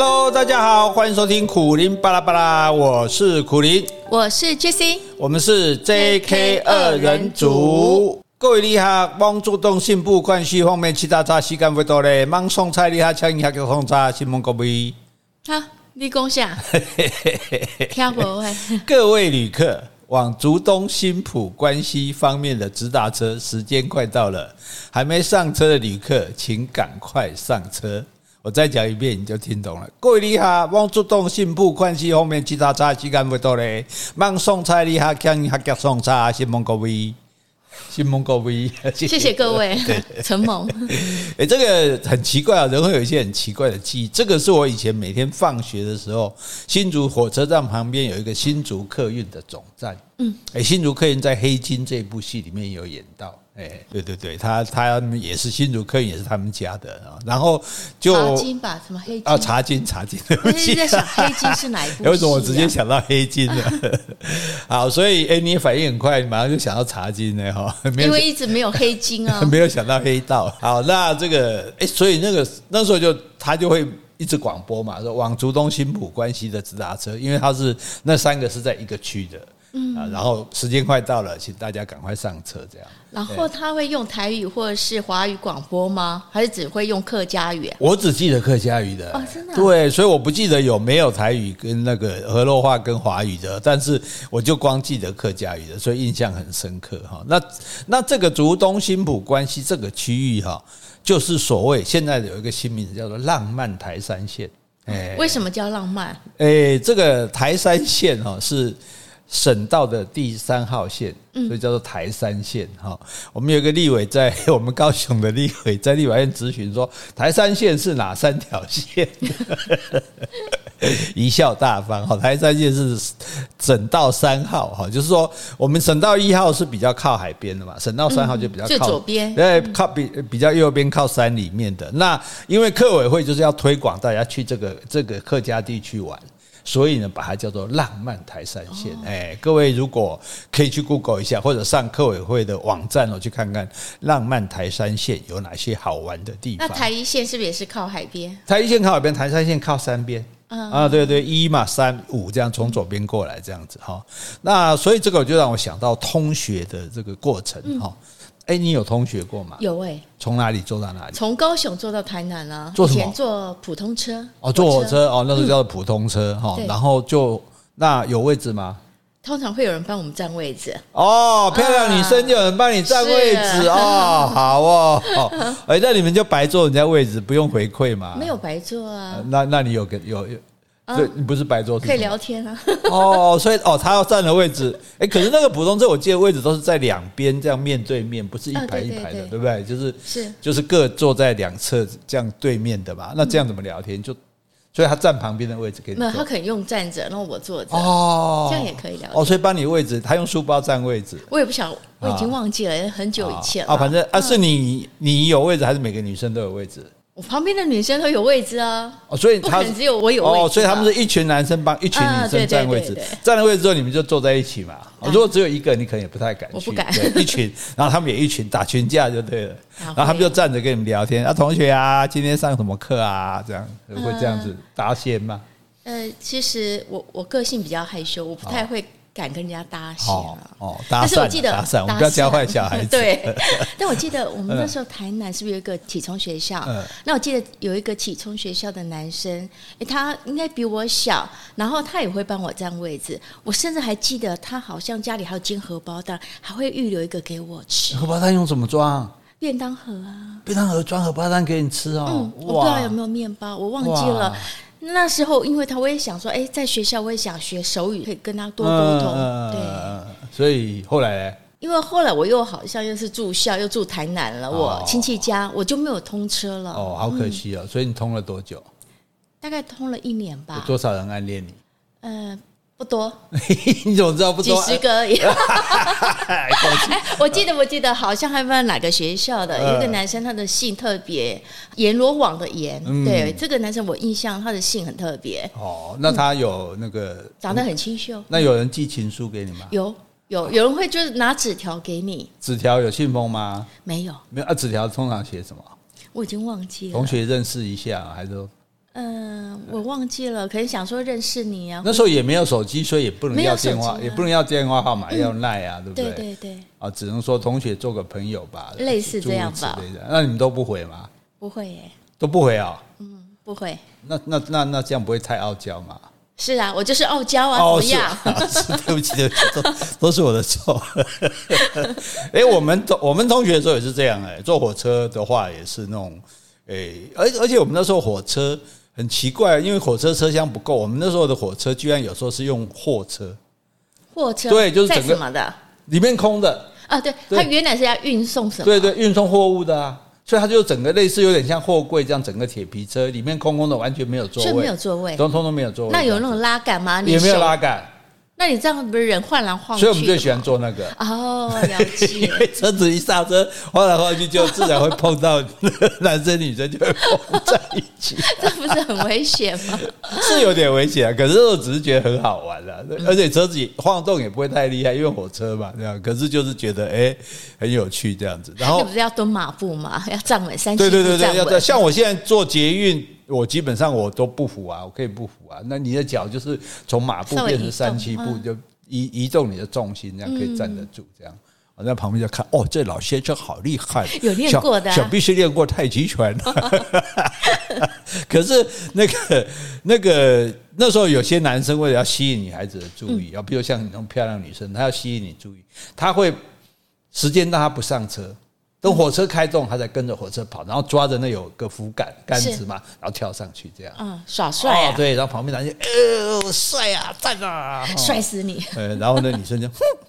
Hello，大家好，欢迎收听苦林巴拉巴拉，我是苦林，我是 Jessie，我们是 JK 二人组。各位厉害，帮助动信部关系方面，其他差时间不多嘞，忙送菜厉害，抢一下给送茶，新闻各位。好，你讲下，听不会。各位旅客，往竹东新埔关西方面的直达车，时间快到了，还没上车的旅客，请赶快上车。我再讲一遍，你就听懂了。各位你好，往竹东新埔关系后面其他差时间不多嘞，忙送菜你好，抢一下送茶，先蒙各位，新蒙各位，谢谢各位，承蒙。哎，这个很奇怪啊，人会有一些很奇怪的记忆。这个是我以前每天放学的时候，新竹火车站旁边有一个新竹客运的总站。嗯，哎，新竹客运在《黑金》这部戏里面有演到。哎，对对对，他他也是新竹客运，也是他们家的啊。然后就茶金吧，什么黑金啊？茶金茶金，对不起。在想黑金是哪一部？为什么我直接想到黑金呢？好，所以哎，你反应很快，马上就想到茶金呢哈。因为一直没有黑金啊，没有想到黑道。好，那这个哎，所以那个那时候就他就会一直广播嘛，说往竹东新浦关西的直达车，因为他是那三个是在一个区的。嗯啊，然后时间快到了，请大家赶快上车，这样。然后他会用台语或者是华语广播吗？还是只会用客家语？我只记得客家语的哦，真的。对，所以我不记得有没有台语跟那个河洛话跟华语的，但是我就光记得客家语的，所以印象很深刻哈。那那这个竹东新埔关系这个区域哈，就是所谓现在有一个新名字叫做浪漫台山线。哎，为什么叫浪漫？哎，这个台山线哈是。省道的第三号线，所以叫做台三线哈。我们有个立委在我们高雄的立委在立法院咨询说，台三线是哪三条线？贻笑大方哈。台三线是省道三号哈，就是说我们省道一号是比较靠海边的嘛，省道三号就比较靠左边，对，靠比比较右边靠山里面的。那因为客委会就是要推广大家去这个这个客家地区玩。所以呢，把它叫做浪漫台山线。哎，各位如果可以去 Google 一下，或者上客委会的网站哦，去看看浪漫台山线有哪些好玩的地方。那台一线是不是也是靠海边？台一线靠海边，台山线靠山边。啊，对对，一嘛三五这样从左边过来这样子哈。那所以这个就让我想到通学的这个过程哈。哎，你有通学过吗？有哎。从哪里坐到哪里？从高雄坐到台南啊。坐什么？以前坐普通车。哦，坐火车哦，那时候叫做普通车哈。然后就那有位置吗？通常会有人帮我们占位置。哦，漂亮女生就有人帮你占位置哦，好哦。哎，那你们就白坐人家位置，不用回馈嘛？没有白坐啊。那那你有个有有。对，你不是白桌，可以聊天啊。哦，所以哦，他要站的位置，哎，可是那个普通车，我记得位置都是在两边这样面对面，不是一排一排的，对不对？就是是，就是各坐在两侧这样对面的吧。那这样怎么聊天？就所以他站旁边的位置给你。没有，他可以用站着，然后我坐着。哦，这样也可以聊。哦，所以帮你位置，他用书包占位置。我也不想，我已经忘记了，很久以前了。啊，反正啊，是你你有位置，还是每个女生都有位置？我旁边的女生都有位置啊，哦，所以他只有我有位置，哦，所以他们是一群男生帮一群女生占位置，占了位置之后你们就坐在一起嘛。如果只有一个，你可能也不太敢去，我不敢。一群，然后他们也一群打群架就对了，然后他们就站着跟你们聊天啊，同学啊，今天上什么课啊？这样会这样子搭线吗？呃，其实我我个性比较害羞，我不太会。敢跟人家搭讪哦，哦，但是我记得搭讪，我们不要教坏小孩子。对，但我记得我们那时候台南是不是有一个启聪学校？嗯，那我记得有一个启聪学校的男生，诶，他应该比我小，然后他也会帮我占位置。我甚至还记得他好像家里还有煎荷包蛋，还会预留一个给我吃。荷包蛋用什么装？便当盒啊，便当盒装荷包蛋给你吃哦。嗯，我不知道有没有面包，我忘记了。那时候，因为他我也想说，哎，在学校我也想学手语，可以跟他多沟通。嗯、对，所以后来呢？因为后来我又好像又是住校，又住台南了，我亲戚家，我就没有通车了。哦，好可惜哦。嗯、所以你通了多久？大概通了一年吧。有多少人暗恋你？嗯、呃。不多，你怎么知道不多？几十个而已。我记得，我记得，好像还不知道哪个学校的，有一个男生，他的姓特别，阎罗王的阎。对，这个男生我印象他的姓很特别。哦，那他有那个长得很清秀。那有人寄情书给你吗？有，有，有人会就是拿纸条给你。纸条有信封吗？没有，没有啊。纸条通常写什么？我已经忘记了。同学认识一下，还是说？嗯，我忘记了，可能想说认识你啊。那时候也没有手机，所以也不能要电话，啊、也不能要电话号码，嗯、要赖啊，对不对？对对对。啊，只能说同学做个朋友吧，类似这样吧。那你们都不回吗？不会耶。都不回啊、哦？嗯，不会。那那那那这样不会太傲娇吗？是啊，我就是傲娇啊，怎么样？哦、是，是，对不起，对不起，都都是我的错。哎，我们同我们同学的时候也是这样哎，坐火车的话也是那种哎，而而且我们那时候火车很奇怪，因为火车车厢不够，我们那时候的火车居然有时候是用货车，货车对，就是整个什么的，里面空的啊，对，它原来是要运送什么？对对，运送货物的啊。所以它就整个类似有点像货柜这样，整个铁皮车里面空空的，完全没有座位，没有座位，通通都没有座位。那有那种拉杆吗？也没有拉杆。那你这样不是人晃来晃去？所以我们最喜欢坐那个哦，了解。因为车子一刹车，晃来晃去就自然会碰到男生女生就会碰在一起，这不是很危险吗？是有点危险啊，可是我只是觉得很好玩啊，而且车子晃动也不会太厉害，因为火车嘛，这样。可是就是觉得哎很有趣这样子。然后不是要蹲马步嘛，要站稳三对对对对，要站像我现在坐捷运。我基本上我都不扶啊，我可以不扶啊。那你的脚就是从马步变成三七步，就移移动你的重心，这样可以站得住。这样我在旁边就看，哦，这老先生好厉害，有练过的，想必是练过太极拳。可是那个那个那时候有些男生为了要吸引女孩子的注意啊，比如像你那种漂亮女生，他要吸引你注意，他会时间让他不上车。等火车开动，他才跟着火车跑，然后抓着那有个扶杆杆子嘛，然后跳上去这样。嗯，耍帅啊！对，然后旁边男生，呃，帅啊，赞啊，帅死你！呃，然后那女生就，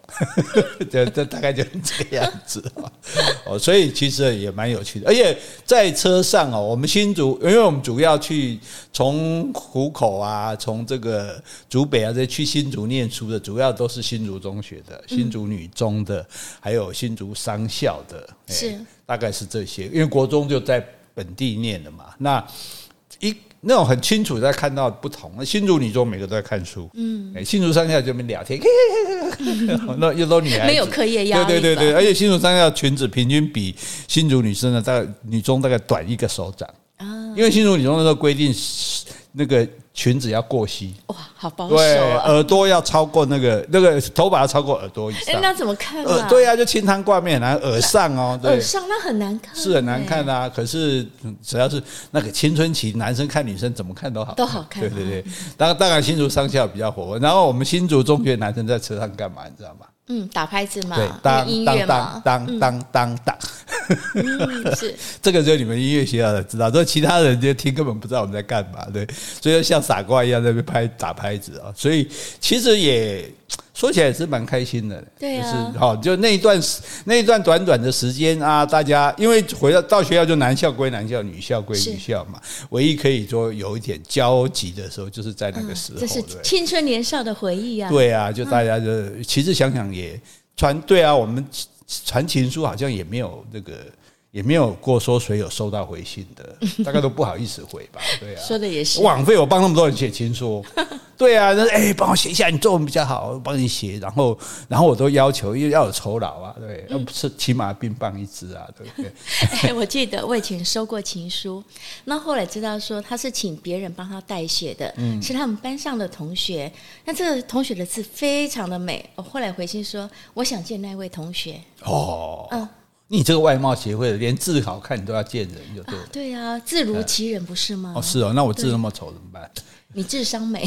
哼，这这大概就是这个样子。哦，所以其实也蛮有趣的，而且在车上哦，我们新竹，因为我们主要去从湖口啊，从这个竹北啊，这去新竹念书的，主要都是新竹中学的、新竹女中的，还有新竹商校的。是，大概是这些，因为国中就在本地念的嘛。那一那种很清楚在看到不同。那新竹女中每个都在看书，嗯，新竹上校就边聊天，那又都女孩子，没有课业压力，对对对对，而且新竹上校裙子平均比新竹女生呢，大概女中大概短一个手掌啊，因为新竹女中那时候规定那个。裙子要过膝，哇，好保守啊！对，耳朵要超过那个那个头发要超过耳朵以上。哎，那怎么看啊？对啊，就清汤挂面，然后耳上哦，对，耳上那很难看，是很难看啊。可是只要是那个青春期，男生看女生怎么看都好，都好看。对对对，当然当然新竹商校比较火，然后我们新竹中学男生在车上干嘛？你知道吗？嗯，打拍子嘛，对，当当当当当当当。嗯，是。这个，只有你们音乐学校的知道，所以其他人就听根本不知道我们在干嘛，对，所以像傻瓜一样在那边拍打拍子啊，所以其实也说起来也是蛮开心的，对啊，就是好，就那一段那一段短短的时间啊，大家因为回到到学校就男校归男校，女校归女校嘛，唯一可以说有一点交集的时候，就是在那个时候，这是青春年少的回忆啊，对啊，就大家就其实想想也传对啊，我们。传情书好像也没有那个，也没有过说谁有收到回信的，大概都不好意思回吧，对啊。说的也是。枉费我帮那么多人写情书，对啊，那哎，帮我写一下，你作文比较好，我帮你写，然后然后我都要求又要有酬劳啊，对，要不是起码冰棒一支啊，对不对？哎，我记得我以前收过情书，那后来知道说他是请别人帮他代写的，嗯，是他们班上的同学，那这个同学的字非常的美，我后来回信说我想见那位同学。哦，嗯，你这个外貌协会的，连字好看你都要见人，就对了。对啊，字如其人不是吗？哦，是哦，那我字那么丑怎么办？你智商美，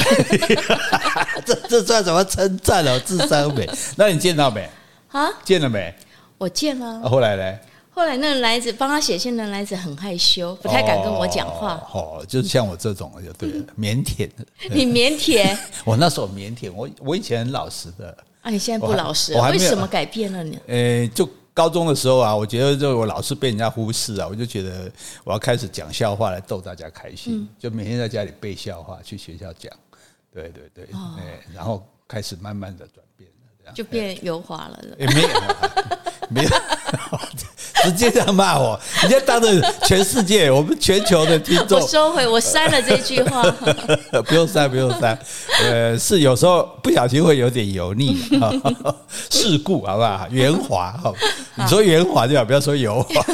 这这算什么称赞哦？智商美，那你见到没？啊，见了没？我见了。后来呢？后来那个来子帮他写信的来子很害羞，不太敢跟我讲话。哦，就是像我这种就对了，腼腆。你腼腆？我那时候腼腆，我我以前很老实的。啊，你现在不老实，为什么改变了呢？呃，就高中的时候啊，我觉得就我老是被人家忽视啊，我就觉得我要开始讲笑话来逗大家开心，就每天在家里背笑话，去学校讲，对对对，哎，然后开始慢慢的转就变油滑了，也没有，没有，直接这样骂我，你就当着全世界我们全球的听众，我收回，我删了这句话。不用删，不用删。呃，是有时候不小心会有点油腻，事故好不好？圆滑哈，你说圆滑就好，不要说油滑。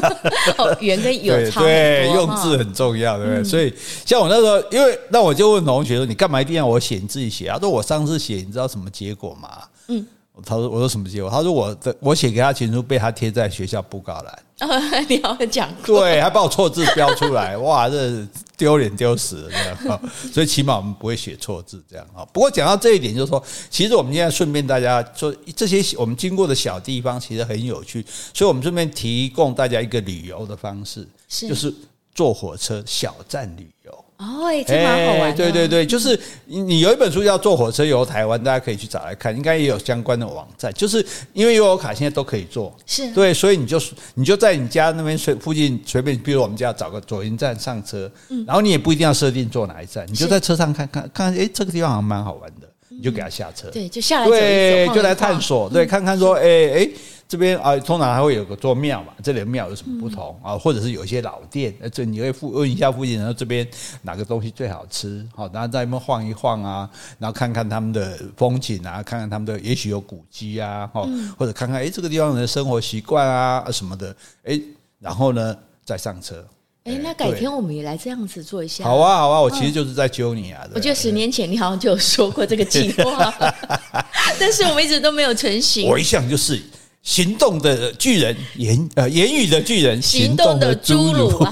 圆跟油差对，用字很重要，对不对？所以像我那时候，因为那我就问同学说：“你干嘛一定要我写？你自己写？”他说：“我上次写，你知道什么结果吗？”嗯。他说：“我说什么结果？”他说：“我的我写给他情书被他贴在学校布告栏。”你好讲对，还把我错字标出来，哇，这丢脸丢死了这样。所以起码我们不会写错字这样啊。不过讲到这一点，就是说，其实我们现在顺便大家说，这些我们经过的小地方其实很有趣，所以我们顺便提供大家一个旅游的方式，就是坐火车小站旅游。哦，哎，这蛮好玩的。对对对，就是你有一本书叫《坐火车游台湾》，大家可以去找来看，应该也有相关的网站。就是因为悠游卡现在都可以坐，是。对，所以你就你就在你家那边随附近随便，比如我们家找个左营站上车，然后你也不一定要设定坐哪一站，你就在车上看看看，哎，这个地方好像蛮好玩的，你就给他下车，对，就下来走一走，就来探索，对，看看说，哎哎。这边啊，通常还会有个座庙嘛，这里的庙有什么不同啊？或者是有一些老店，这你会附问一下附近，然后这边哪个东西最好吃？好，然后在那边晃一晃啊，然后看看他们的风景啊，看看他们的也许有古迹啊，哈，或者看看哎这个地方人的生活习惯啊什么的，哎，然后呢再上车。哎，那改天我们也来这样子做一下。好啊，好啊，我其实就是在揪你啊。我觉得十年前你好像就有说过这个计划，但是我们一直都没有成型。我一向就是。行动的巨人，言呃言语的巨人，行动的侏儒。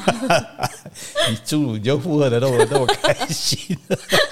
你侏儒你就附和的那么那么开心。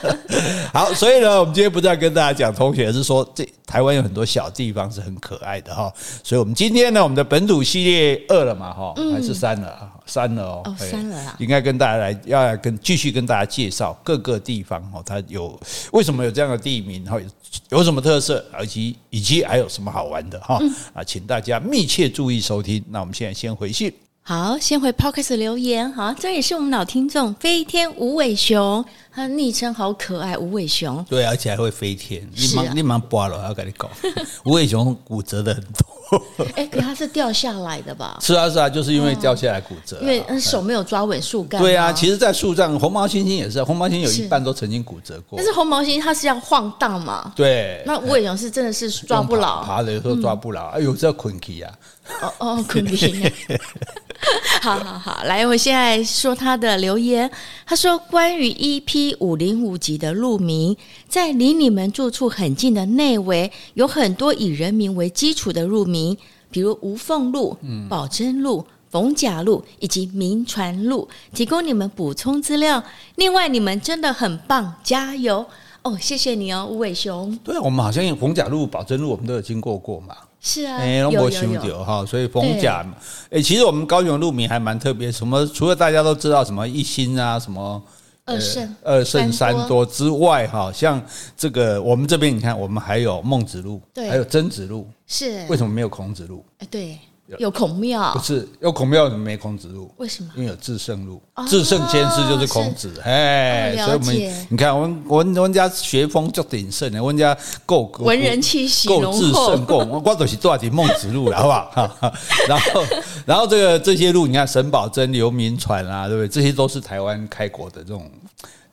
好，所以呢，我们今天不再跟大家讲同学，是说这台湾有很多小地方是很可爱的哈。所以我们今天呢，我们的本土系列二了嘛哈，还是三了，三了哦，三了啊。应该跟大家来要来跟继续跟大家介绍各个地方哈，它有为什么有这样的地名，然后有什么特色，以及以及还有什么好玩的哈啊。请大家密切注意收听。那我们现在先回信。好，先回 Podcast 留言。好，这也是我们老听众飞天无尾熊，他昵称好可爱，无尾熊。对，而且还会飞天。你忙、啊、你忙挂了，要跟你讲，无尾熊骨折的很多。哎，可他是掉下来的吧？是啊，是啊，就是因为掉下来骨折、因为手没有抓稳树干。对啊，其实，在树上，红毛猩猩也是，红毛猩猩有一半都曾经骨折过。但是红毛猩猩它是要晃荡嘛？对。那无尾熊是真的是抓不牢，爬的有时候抓不牢。嗯、哎呦，这困起啊！哦哦，困起。好好好，来，我现在说他的留言。他说：“关于 EP 五零五级的路名，在离你们住处很近的内围，有很多以人名为基础的路名，比如无缝路、宝珍路、逢甲路以及民传路，提供你们补充资料。另外，你们真的很棒，加油哦！谢谢你哦，吴伟雄。对，我们好像有逢甲路、宝珍路，我们都有经过过嘛。”是啊，哎，龙博兄弟哈，所以逢甲，哎，其实我们高雄路名还蛮特别，什么除了大家都知道什么一心啊，什么二圣、二圣三多之外，哈，像这个我们这边你看，我们还有孟子路，对。还有曾子路，是。为什么没有孔子路？哎，对。有孔庙不是有孔庙，怎么没孔子路？为什么？因为有至圣路，至圣先师就是孔子。哎，所以我们你看，我们我们我们家学风就鼎盛的，我们家够文人气息够至圣够。我我都是多少孟子路了，好不好？然后然后这个这些路，你看沈葆桢、刘铭传啊，对不对？这些都是台湾开国的这种。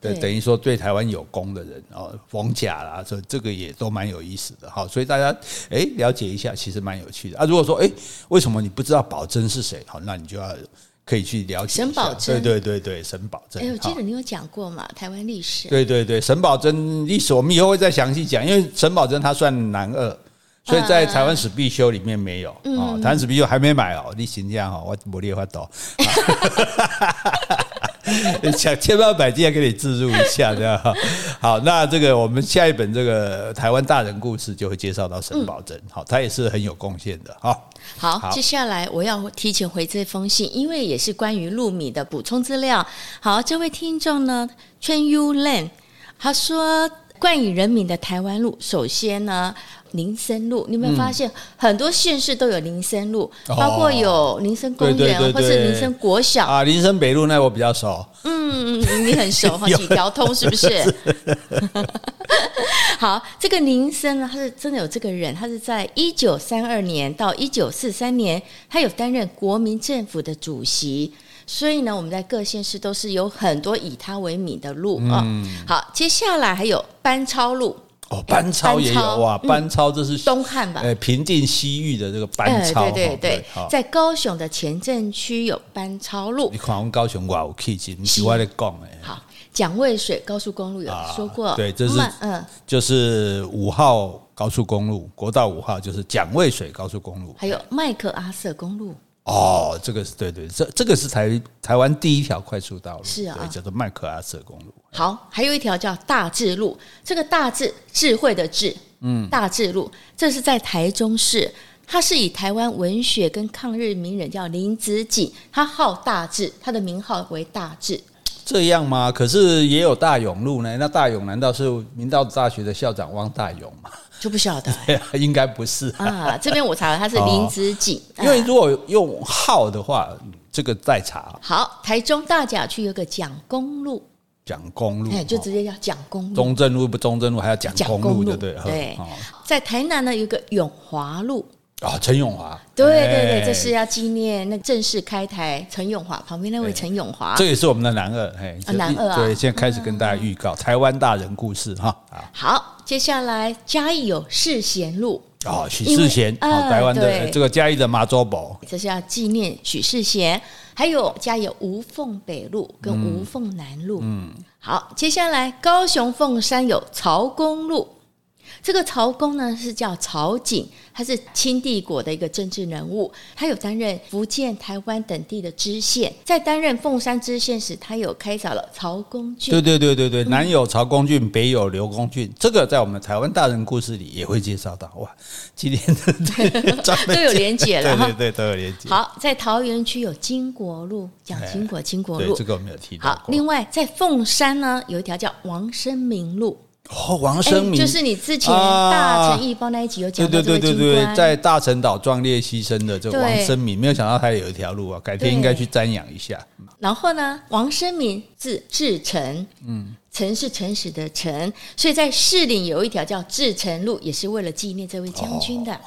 对，等于说对台湾有功的人哦，逢甲啦，所以这个也都蛮有意思的哈。所以大家哎了解一下，其实蛮有趣的啊。如果说哎，为什么你不知道葆楨是谁？好，那你就要可以去了解沈葆楨。对对对对，沈葆楨。哎，我记得你有讲过嘛，台湾历史。对对对，沈葆楨历史我们以后会再详细讲，因为沈葆楨他算男二，所以在台湾史必修里面没有啊。台湾史必修还没买哦，你先这样哈，我没列发到。想千方百计要给你自入一下，这样 好。那这个我们下一本这个台湾大人故事就会介绍到沈葆桢，好，他也是很有贡献的，好。好，接下来我要提前回这封信，因为也是关于陆米的补充资料。好，这位听众呢，Chen Yu Lan，他说冠以人名的台湾路，首先呢，林森路，你有没有发现、嗯、很多县市都有林森路，哦、包括有林森公园或是林森国小啊，林森北路那我比较熟，嗯嗯，你很熟 哈，几条通是不是？好，这个林森呢，他是真的有这个人，他是在一九三二年到一九四三年，他有担任国民政府的主席。所以呢，我们在各县市都是有很多以它为名的路啊。嗯、好，接下来还有班超路哦，班超也有哇，班超这是东汉吧？呃，平定西域的这个班超，对对对，在高雄的前镇区有班超路。你看我们高雄哇，我可以进，你喜欢的讲哎。好，蒋渭水高速公路有说过，对，这是嗯，就是五号高速公路，国道五号就是蒋渭水高速公路，还有麦克阿瑟公路。哦，这个是对对，这这个是台台湾第一条快速道路，是啊，对，叫做麦克阿瑟公路。好，还有一条叫大智路，这个大智智慧的智，嗯，大智路，这是在台中市，它是以台湾文学跟抗日名人叫林子景，他号大智，他的名号为大智。这样吗？可是也有大勇路呢，那大勇难道是明道大学的校长汪大勇吗？就不晓得，应该不是啊。这边我查了，他是林子景。因为如果用号的话，这个再查。好，台中大甲区有个蒋公路，蒋公路，哎，就直接叫蒋公路。中正路不中正路，还要蒋公路，对不对对。在台南呢，有个永华路。啊，陈永华，对对对，这是要纪念那正式开台陈永华旁边那位陈永华，这也是我们的男二，嘿，男二啊，对，现在开始跟大家预告台湾大人故事哈。好，接下来嘉义有世贤路，哦，许世贤，哦，台湾的这个嘉义的妈祖堡，这是要纪念许世贤，还有嘉义吴凤北路跟吴凤南路，嗯，好，接下来高雄凤山有曹公路。这个曹公呢是叫曹景，他是清帝国的一个政治人物，他有担任福建、台湾等地的知县，在担任凤山知县时，他有开凿了曹公郡。对对对对对，南有曹公郡，北有刘公郡，这个在我们台湾大人故事里也会介绍到。哇，今天 都有连结了，对对对，都有连结。好，在桃园区有金国路，讲金国金国路，这个我没有提到。好，另外在凤山呢，有一条叫王生明路。哦，王生明。就是你之前大陈义胞那一集有讲的，对对对对对，在大陈岛壮烈牺牲的这个王生明，没有想到他有一条路啊，改天应该去瞻仰一下。然后呢，王生明字志诚，嗯，诚是诚实的诚，所以在士林有一条叫志诚路，也是为了纪念这位将军的。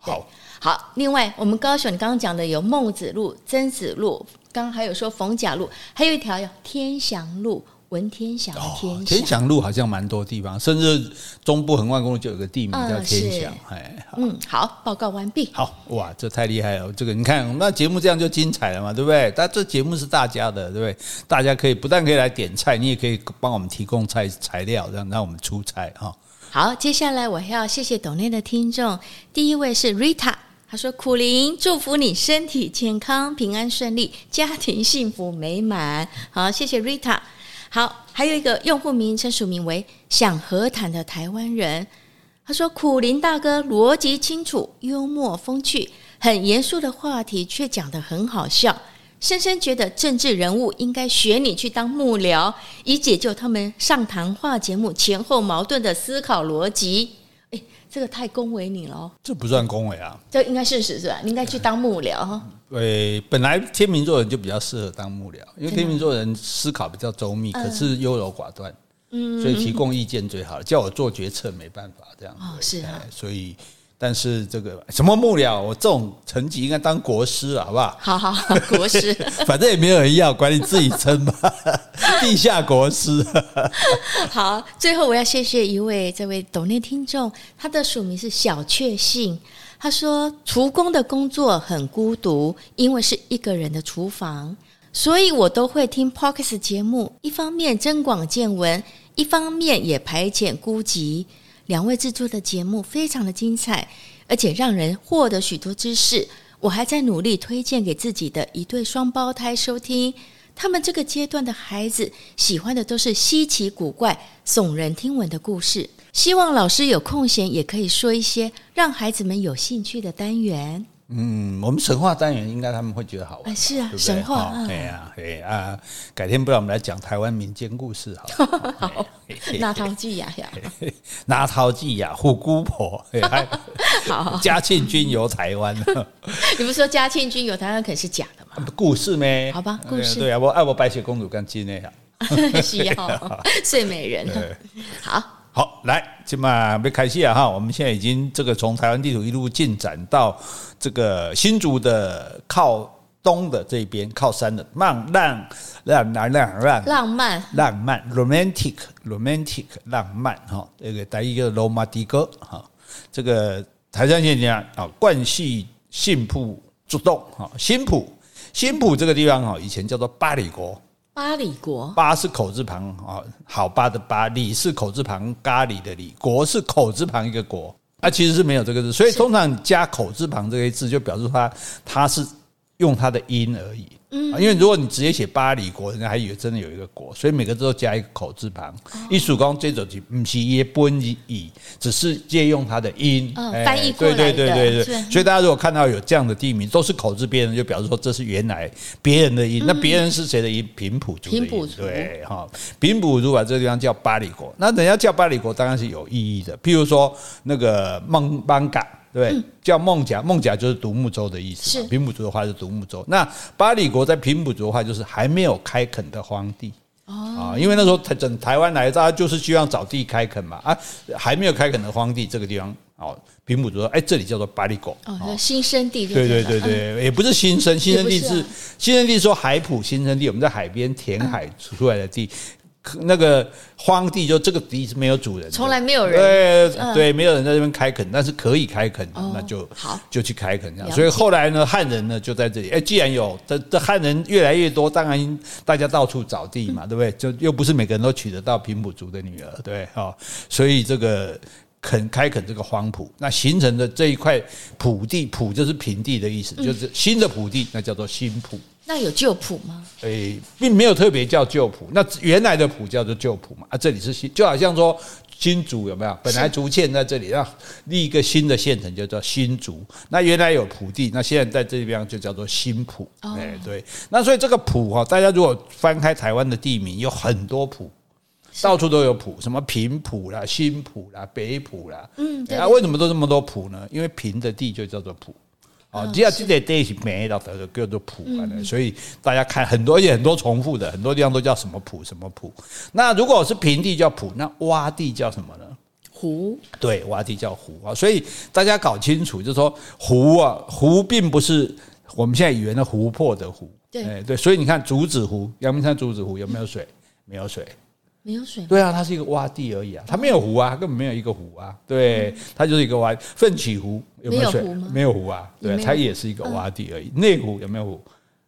好，好，另外我们高雄你刚刚讲的有孟子路、曾子路，刚刚还有说逢甲路，还有一条叫天祥路。文天祥，天祥，天祥路好像蛮多地方，甚至中部横贯公路就有个地名叫天祥。哎，嗯，好，报告完毕。好，哇，这太厉害了！这个你看，我们那节目这样就精彩了嘛，对不对？但这节目是大家的，对不对？大家可以不但可以来点菜，你也可以帮我们提供菜材料，让让我们出菜哈。好，接下来我要谢谢董内的听众，第一位是 Rita，他说：“苦苓，祝福你身体健康、平安顺利，家庭幸福美满。”好，谢谢 Rita。好，还有一个用户名称署名为“想和谈的台湾人”，他说：“苦林大哥逻辑清楚，幽默风趣，很严肃的话题却讲得很好笑，深深觉得政治人物应该学你去当幕僚，以解救他们上谈话节目前后矛盾的思考逻辑。”诶，这个太恭维你了，这不算恭维啊，这应该事实是吧？你应该去当幕僚哈。对，本来天秤座人就比较适合当幕僚，因为天秤座人思考比较周密，可是优柔寡断，嗯，所以提供意见最好，叫我做决策没办法这样。哦，是啊，所以，但是这个什么幕僚，我这种层级应该当国师了，好不好？好好，国师，反正也没有人要，管你自己称吧，地下国师。好，最后我要谢谢一位这位懂内听众，他的署名是小确幸。他说：“厨工的工作很孤独，因为是一个人的厨房，所以我都会听 Podcast 节目。一方面增广见闻，一方面也排遣孤寂。两位制作的节目非常的精彩，而且让人获得许多知识。我还在努力推荐给自己的一对双胞胎收听。他们这个阶段的孩子喜欢的都是稀奇古怪、耸人听闻的故事。”希望老师有空闲也可以说一些让孩子们有兴趣的单元。嗯，我们神话单元应该他们会觉得好玩，是啊，对对？神话，哎呀，哎啊，改天不然我们来讲台湾民间故事好，好，那陶剂雅呀，那陶剂雅，虎姑婆，好，嘉庆君游台湾，你不是说嘉庆君游台湾可能是假的吗？故事咩？好吧，故事，对啊，我爱我白雪公主跟金内啊，需要，睡美人，好。好，来，今嘛要开始啊哈！我们现在已经这个从台湾地图一路进展到这个新竹的靠东的这边，靠山的浪浪浪浪浪浪浪漫浪漫 romantic romantic 浪漫哈，这个第一个罗马蒂哥哈，这个台山县讲啊，冠系新埔竹东哈，新埔新埔这个地方哈，以前叫做八里国。八里国，巴是口字旁啊，好巴的巴，里是口字旁咖喱的里，国是口字旁一个国，啊，其实是没有这个字，所以通常加口字旁这个字，就表示它它是用它的音而已。嗯，因为如果你直接写巴黎国，人家还以为真的有一个国，所以每个字都加一个口字旁。艺术光这种就不是也不以，只是借用它的音，翻译过来的。对对对对，所以大家如果看到有这样的地名，都是口字边的，就表示说这是原来别人的音。那别人是谁的音？平埔族的音。对哈，平埔族把这个地方叫巴黎国，那人家叫巴黎国当然是有意义的。譬如说那个孟邦嘎。对，嗯、叫孟甲，孟甲就是独木舟的意思。是。平埔族的话是独木舟。那巴里国在平埔族的话就是还没有开垦的荒地。啊，因为那时候台整台湾来，大家就是希望找地开垦嘛。啊，还没有开垦的荒地这个地方哦，平埔族说哎，这里叫做巴里国。哦，新生地对对对对，也不是新生，新生地是新生地说海埔新生地，我们在海边填海出来的地。那个荒地就这个地是没有主人，从来没有人对、嗯、对，没有人在这边开垦，但是可以开垦，哦、那就好就去开垦这样。所以后来呢，汉人呢就在这里。哎，既然有这这汉人越来越多，当然大家到处找地嘛，嗯、对不对？就又不是每个人都娶得到平埔族的女儿，对哦，所以这个垦开垦这个荒埔，那形成的这一块埔地，埔就是平地的意思，就是新的埔地，那叫做新埔。那有旧埔吗？诶、欸，并没有特别叫旧埔，那原来的埔叫做旧埔嘛。啊，这里是新，就好像说新竹有没有？本来竹堑在这里，要立一个新的县城，就叫新竹。那原来有埔地，那现在在这边就叫做新埔。哎、哦欸，对。那所以这个埔哈，大家如果翻开台湾的地名，有很多埔，到处都有埔，什么平埔啦、新埔啦、北埔啦。嗯，对。啊，为什么都这么多埔呢？因为平的地就叫做埔。哦，只要这个地是没到的，叫做埔，所以大家看很多，而且很多重复的，很多地方都叫什么谱什么谱。那如果是平地叫谱，那洼地叫什么呢？湖。对，洼地叫湖啊。所以大家搞清楚，就是说湖啊，湖并不是我们现在语言的湖泊的湖。对对，所以你看竹子湖，阳明山竹子湖有没有水？没有水。没有水，对啊，它是一个洼地而已啊，它没有湖啊，根本没有一个湖啊，对，它就是一个洼。奋起湖有没有水？没有湖啊，对，它也是一个洼地而已。内湖有没有湖？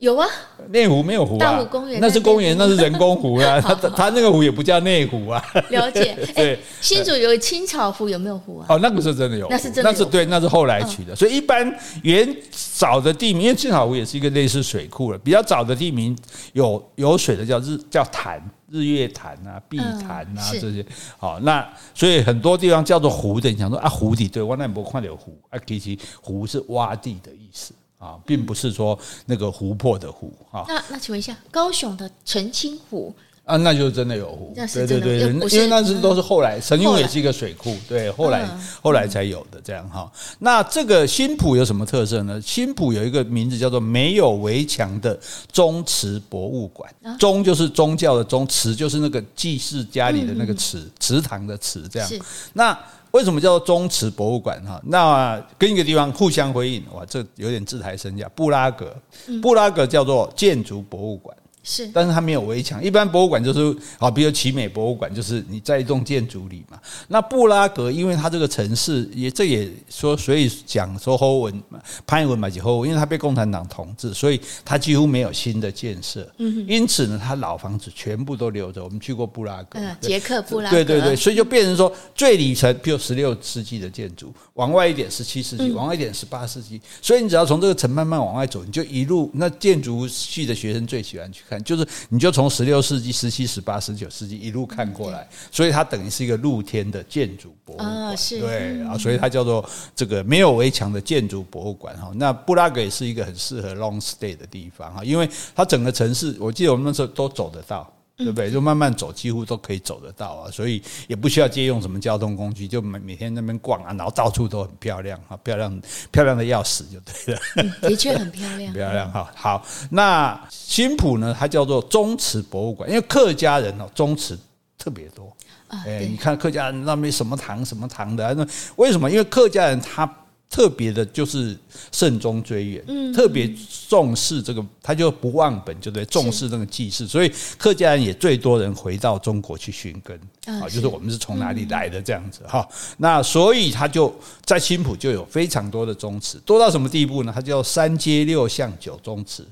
有啊，内湖没有湖啊，大湖公园那是公园，那是人工湖啊，它它那个湖也不叫内湖啊。了解，对，新竹有青草湖有没有湖啊？哦，那个是真的有，那是真的，那是对，那是后来取的。所以一般原早的地名，因为青草湖也是一个类似水库了，比较早的地名有有水的叫日叫潭。日月潭啊，碧潭啊，这些。好，那所以很多地方叫做湖的，你想说啊，湖底对，我那不看有湖？啊，其实湖是洼地的意思啊，并不是说那个湖泊的湖啊。那那请问一下，高雄的澄清湖？啊，那就真的有湖，对对对，因为那是都是后来，澄清湖也是一个水库，对，后来后来才有的这样哈。那这个新浦有什么特色呢？新浦有一个名字叫做没有围墙的宗祠博物馆，宗就是宗教的宗，祠就是那个祭祀家里的那个祠，祠堂的祠这样。那为什么叫做宗祠博物馆哈？那跟一个地方互相辉映，哇，这有点自抬身价。布拉格，布拉格叫做建筑博物馆。是，但是它没有围墙。一般博物馆就是啊，比如奇美博物馆，就是你在一栋建筑里嘛。那布拉格，因为它这个城市也这也说，所以讲说后文潘文嘛就后文，因为它被共产党统治，所以它几乎没有新的建设。嗯，因此呢，它老房子全部都留着。我们去过布拉格，嗯，捷克布拉格，对对对，所以就变成说最里层，比如十六世纪的建筑，往外一点十七世纪，往外一点十八世纪。所以你只要从这个城慢慢往外走，你就一路那建筑系的学生最喜欢去看。看，就是你就从十六世纪、十七、十八、十九世纪一路看过来，所以它等于是一个露天的建筑博物馆，对啊，所以它叫做这个没有围墙的建筑博物馆哈。那布拉格也是一个很适合 long stay 的地方哈，因为它整个城市，我记得我们那时候都走得到。对不对？就慢慢走，几乎都可以走得到啊，所以也不需要借用什么交通工具，就每每天那边逛啊，然后到处都很漂亮啊，漂亮漂亮的要死就对了。嗯，的确很漂亮，漂亮哈。好，那新浦呢？它叫做宗祠博物馆，因为客家人哦，宗祠特别多。哎，你看客家人那边什么堂什么堂的，那为什么？因为客家人他。特别的就是慎终追远，嗯，特别重视这个，他就不忘本，就对，重视那个祭祀，所以客家人也最多人回到中国去寻根啊，就是我们是从哪里来的这样子哈。那所以他就在新浦就有非常多的宗祠，多到什么地步呢？他叫三街六巷九宗祠。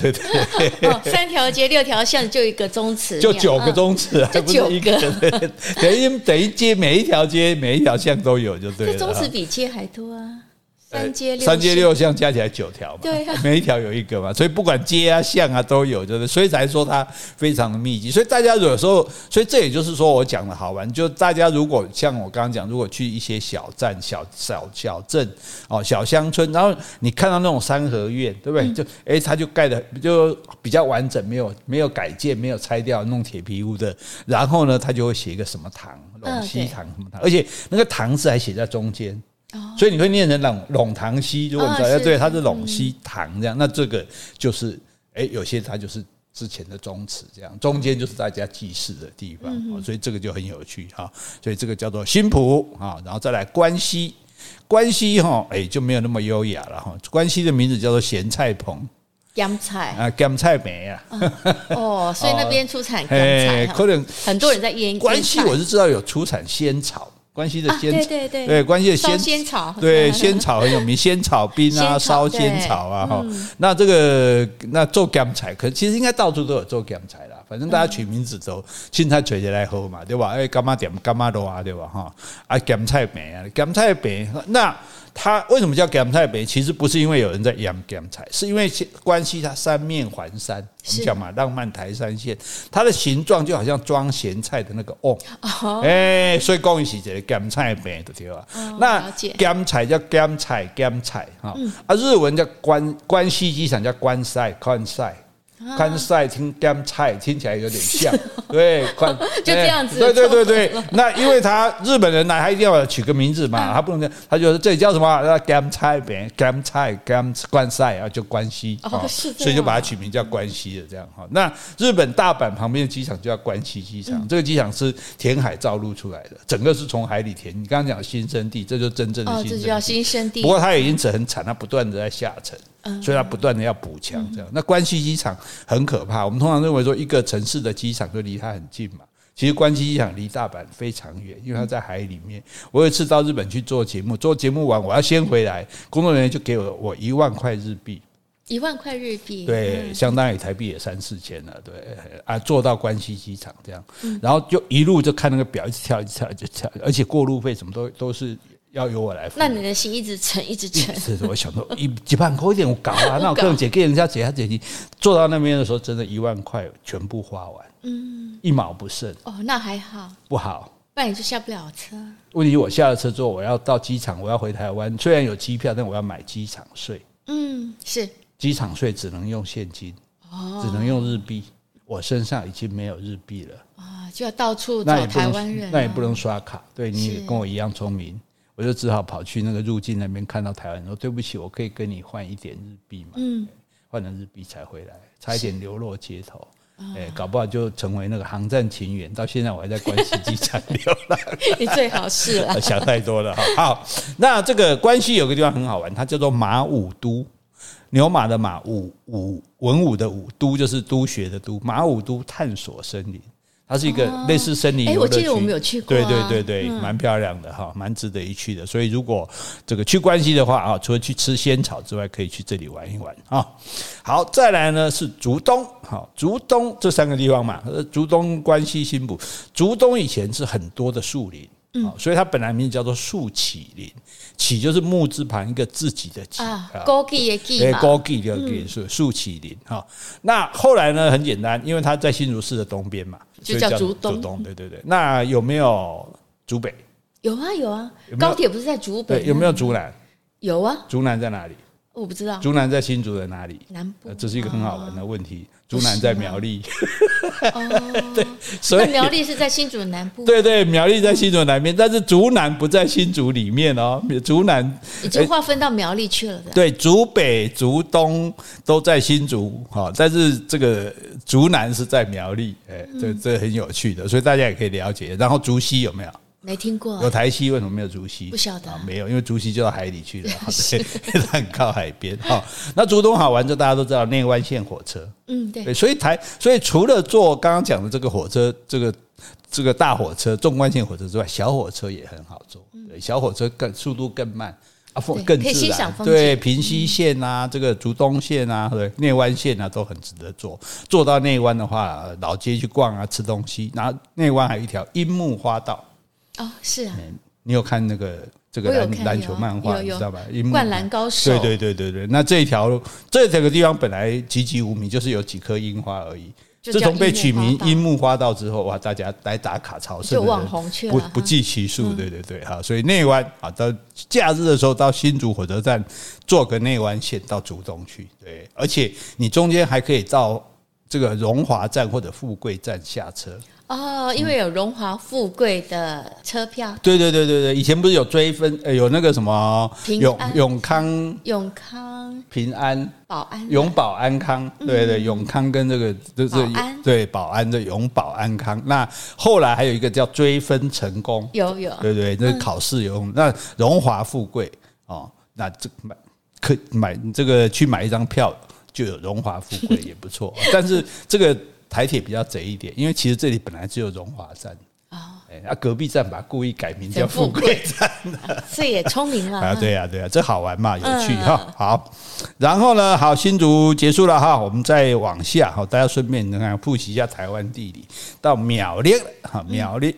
对对对，哦，三条街六条巷就一个宗祠，就九个宗祠啊，就九个，等于等于街每一条街每一条巷都有，就对了。宗祠比街还多啊。三街六三街六巷加起来九条嘛，对啊，每一条有一个嘛，所以不管街啊巷啊都有，就是所以才说它非常的密集。所以大家有时候，所以这也就是说我讲的好玩，就大家如果像我刚刚讲，如果去一些小站、小小小镇哦、小乡村，然后你看到那种三合院，对不对？就哎，它就盖的就比较完整，没有没有改建，没有拆掉弄铁皮屋的。然后呢，它就会写一个什么堂，陇西堂什么堂，而且那个堂字还写在中间。所以你会念成陇陇塘西，如果你知道，对，它是陇西塘这样，那这个就是，哎，有些它就是之前的宗祠这样，中间就是大家祭祀的地方，所以这个就很有趣哈。所以这个叫做新浦啊，然后再来关西，关西哈，哎就没有那么优雅了哈。关西的名字叫做咸菜棚，咸菜啊，咸菜梅啊。哦，所以那边出产咸菜，可能很多人在腌。关西我是知道有出产仙草。关西的仙草，对对对，对关西的仙仙草，对 仙草很有名，仙草冰啊，烧仙草啊，哈。那这个那做干菜，可其实应该到处都有做干菜啦。反正大家取名字都青菜垂起来喝嘛，对吧？哎，干嘛点干嘛多啊，对吧？哈，啊咸菜饼啊，咸菜饼那。它为什么叫咸菜饼？其实不是因为有人在养咸菜，是因为关西它三面环山，我们讲嘛，浪漫台山线，它的形状就好像装咸菜的那个瓮，哎，所以讲一起这个咸菜饼的对吧？那咸菜叫咸菜，咸菜哈，啊，日文叫关关西机场叫关塞，关西。关西听咸菜听起来有点像，对，关 就这样子，对对对对。那因为他日本人来，他一定要取个名字嘛，他不能他就说这里叫什么？叫咸菜饼，咸菜咸关西啊，就关西啊，所以就把它取名叫关西的这样哈。那日本大阪旁边的机场就叫关西机场，这个机场是填海造陆出来的，整个是从海里填。你刚刚讲新生地，这就真正的新生地。这叫新生地。不过它也因此很惨，它不断的在下沉。所以它不断的要补强，这样。那关西机场很可怕。我们通常认为说，一个城市的机场就离它很近嘛。其实关西机场离大阪非常远，因为它在海里面。我有一次到日本去做节目，做节目完我要先回来，工作人员就给我我一万块日币，一万块日币，对，相当于台币也三四千了，对啊，坐到关西机场这样，然后就一路就看那个表，一直跳，一直跳，一直跳，而且过路费什么都都是。要由我来付，那你的心一直沉，一直沉。是，我想说 一几万块一点我搞啊，那我更姐给人家解下解题，坐到那边的时候，真的一万块全部花完，嗯，一毛不剩。哦，那还好。不好，不然你就下不了车。问题我下了车之后，我要到机场，我要回台湾，虽然有机票，但我要买机场税。嗯，是。机场税只能用现金，哦，只能用日币。我身上已经没有日币了啊，就要到处找台湾人，那也不能刷卡。对，你也跟我一样聪明。我就只好跑去那个入境那边，看到台湾人说：“对不起，我可以跟你换一点日币嘛？”嗯，换了日币才回来，差一点流落街头。哎，搞不好就成为那个航站情缘。到现在我还在关西机场流浪。你最好是了，想太多了哈。好，那这个关西有个地方很好玩，它叫做马武都，牛马的马，武武文武的武，都就是都学的都，马武都探索森林。它是一个类似森林游乐区，我记得我们有去过，对对对对，蛮漂亮的哈，蛮值得一去的。所以如果这个去关西的话啊，除了去吃仙草之外，可以去这里玩一玩啊。好，再来呢是竹东，好，竹东这三个地方嘛，竹东、关西、新埔。竹东以前是很多的树林，嗯，所以它本来名字叫做树启林，启就是木字旁一个自己的启啊，高记的记嘛，高记的记是树启林哈。那后来呢，很简单，因为它在新竹市的东边嘛，就叫竹东。竹东，对对对。那有没有竹北？有啊有啊，高铁不是在竹北？有没有竹南？有啊，竹南在哪里？我不知道。竹南在新竹的哪里？南部。这是一个很好玩的问题。竹南在苗栗，哦，对，所以苗栗是在新竹的南部。对对，苗栗在新竹的南边，但是竹南不在新竹里面哦。竹南已经划分到苗栗去了的。对，竹北、竹东都在新竹，哈，但是这个竹南是在苗栗，哎，这这很有趣的，所以大家也可以了解。然后竹西有没有？没听过，有台西，为什么没有竹溪？不晓得。啊，没有，因为竹溪就到海里去了，对，很靠海边哈。那竹东好玩，就大家都知道内湾线火车，嗯，对，所以台，所以除了坐刚刚讲的这个火车，这个这个大火车纵贯线火车之外，小火车也很好坐，对，小火车更速度更慢啊，风更自然，对，平溪线啊，这个竹东线啊，对，内湾线啊，都很值得坐。坐到内湾的话，老街去逛啊，吃东西，然后内湾还有一条樱木花道。哦，是啊，你有看那个这个篮篮球漫画，你知道吧？灌篮高手，对对对对对。那这一条这整个地方本来籍籍无名，就是有几棵樱花而已。自从被取名樱木花道之后，哇，大家来打卡朝圣，就网红去了，不不计其数。对对对，哈，所以内湾啊，到假日的时候到新竹火车站坐个内湾线到竹东去，对，而且你中间还可以到这个荣华站或者富贵站下车。哦，因为有荣华富贵的车票。对对对对对，以前不是有追分，呃，有那个什么永永康、永康、平安、保安、永保安康，对对，永康跟这个就是对保安的永保安康。那后来还有一个叫追分成功，有有，对对，那考试有用。那荣华富贵哦，那这买可买这个去买一张票就有荣华富贵也不错，但是这个。台铁比较贼一点，因为其实这里本来只有荣华站。啊，隔壁站把故意改名叫富贵站，这也聪明了 啊！对呀，对呀，这好玩嘛，有趣哈。好，然后呢，好，新竹结束了哈，我们再往下，好，大家顺便能看复习一下台湾地理，到苗栗哈，苗栗，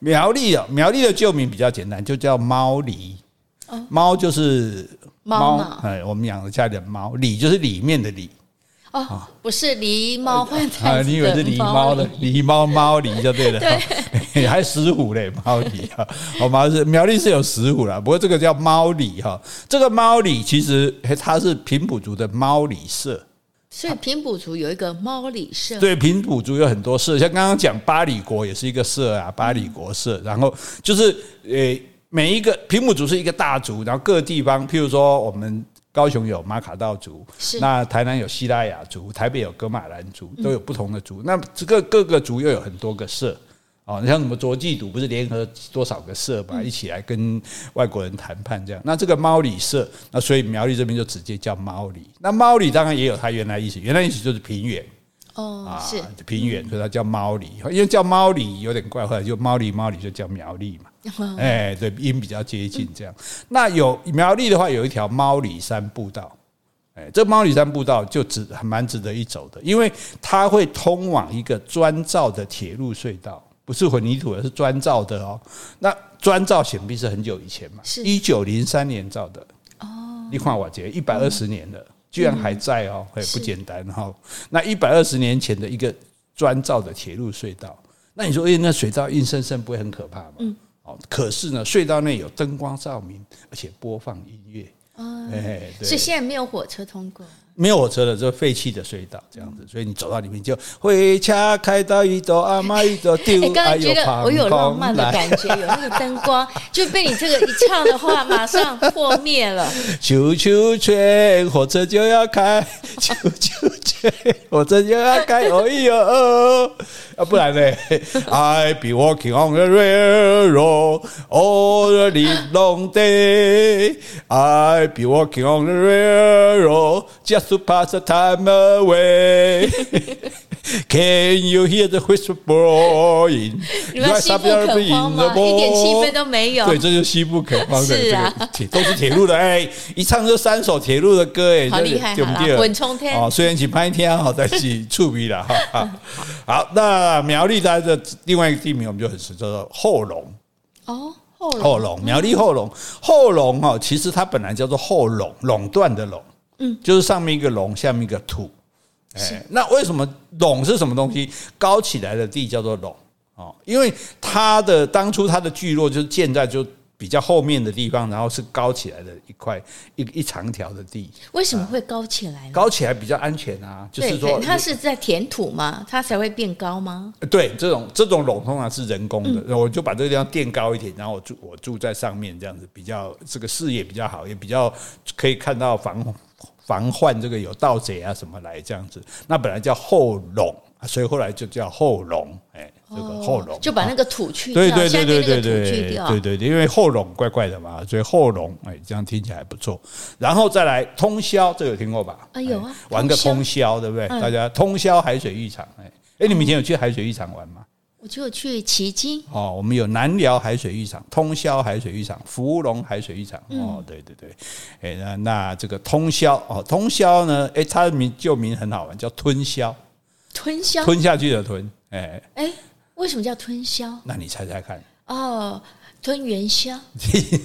苗栗啊，苗栗的旧名比较简单，就叫猫狸，猫就是猫，哎，我们养的家里的猫，里就是里面的里。哦，不是狸猫换 太子，你以为是狸猫的狸猫猫狸就对了。对，还石虎嘞，猫狸哈。好，猫是苗栗是有石虎啦，不过这个叫猫狸哈。这个猫里其实它是平埔族的猫里社，所以平埔族有一个猫里社。对，平埔族有很多社，像刚刚讲八里国也是一个社啊，八里国社。然后就是呃，每一个平埔族是一个大族，然后各地方，譬如说我们。高雄有马卡道族，是那台南有西拉雅族，台北有噶玛兰族，都有不同的族。嗯、那这个各个族又有很多个社哦，你像什么卓记族，不是联合多少个社嘛，一起来跟外国人谈判这样。那这个猫里社，那所以苗栗这边就直接叫猫里。那猫里当然也有它原来意思，原来意思就是平原。哦，是平原，所以它叫猫里，因为叫猫里有点怪，后来就猫里猫里就叫苗栗嘛。哎，对，音比较接近这样。那有苗栗的话，有一条猫里山步道，哎，这猫里山步道就值还蛮值得一走的，因为它会通往一个砖造的铁路隧道，不是混凝土的，是砖造的哦。那砖造显必是很久以前嘛，是一九零三年造的哦。你看我这一百二十年了。居然还在哦，也不简单哈。那一百二十年前的一个砖造的铁路隧道，那你说，哎，那水道硬生生不会很可怕吗？嗯。哦，可是呢，隧道内有灯光照明，而且播放音乐。哦。哎，对。所以现在没有火车通过。没有火车的，这废弃的隧道这样子，所以你走到里面就回家开到一朵阿妈一朵丢。你刚刚觉得我有浪漫的感觉，有那个灯光，就被你这个一唱的话，马上破灭了。啾啾吹，火车就要开，啾啾 吹，火车就要开，哦哟，啊，不然呢？I be walking on the railroad all the long day. I be walking on the railroad just To pass the time away, can you hear the whistle blowing? 你们西部肯荒吗？一点气氛都没有。对，这就是西部肯荒的这个铁，都是铁路的。哎，一唱就三首铁路的歌，哎，好厉害，对不对？稳冲天哦，虽然起拍天好，但是触笔了哈。好，那苗栗在这另外一个地名，我们就很熟，叫做后龙。哦，后龙，后龙，苗栗后龙，后龙哦，其实它本来叫做后垄，垄断的垄，嗯，就是上面一个龙，下面一个土。哎，那为什么垄是什么东西？高起来的地叫做垄哦，因为它的当初它的聚落就是建在就比较后面的地方，然后是高起来的一块一一长条的地。为什么会高起来呢？高起来比较安全啊，就是说它是在填土吗？它才会变高吗？对，这种这种垄通常是人工的，嗯、我就把这个地方垫高一点，然后我住我住在上面，这样子比较这个视野比较好，也比较可以看到防。防患这个有盗贼啊什么来这样子，那本来叫后垄，所以后来就叫后垄，哎，这个后龙就把那个土去掉，对对对对对对对对对，因为后龙怪怪的嘛，所以后龙，哎，这样听起来不错。然后再来通宵，这个有听过吧？啊有啊，玩个通宵，对不对？大家通宵海水浴场，哎哎，你们以前有去海水浴场玩吗？我就去奇经。哦，我们有南寮海水浴场、通霄海水浴场、福隆海水浴场。哦，对对对，哎那那这个通霄哦，通霄呢，哎它的名旧名很好玩，叫吞霄，吞霄吞下去的吞，哎哎，为什么叫吞霄？那你猜猜看。哦。吞元宵，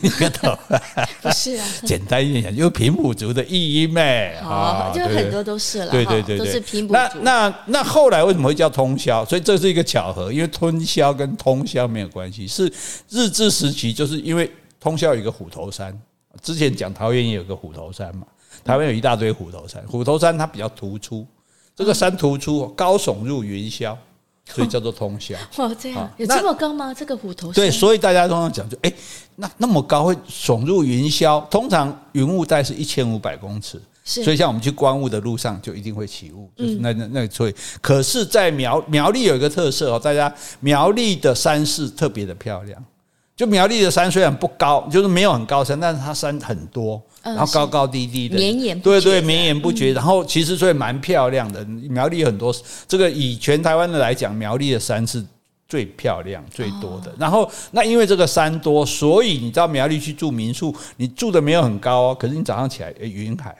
你个头，不是啊，简单一点讲，就是平埔族的译音呗，啊，就很多都是了，对对对，都是平埔族。那那那后来为什么会叫通宵？所以这是一个巧合，因为吞宵跟通宵没有关系，是日治时期，就是因为通宵有一个虎头山，之前讲桃园也有个虎头山嘛，台湾有一大堆虎头山，虎头山它比较突出，这个山突出，高耸入云霄。所以叫做通霄 哦，这样有这么高吗？这个虎头对，所以大家通常讲就哎，那那么高会耸入云霄。通常云雾带是一千五百公尺，是，所以像我们去观雾的路上就一定会起雾，就是那那那所以，可是，在苗苗栗有一个特色哦，大家苗栗的山势特别的漂亮。就苗栗的山虽然不高，就是没有很高山，但是它山很多，然后高高低低的，绵延对对，绵延不绝。然后其实所以蛮漂亮的。苗栗很多，这个以全台湾的来讲，苗栗的山是最漂亮最多的。然后那因为这个山多，所以你知道苗栗去住民宿，你住的没有很高哦，可是你早上起来，诶，云海。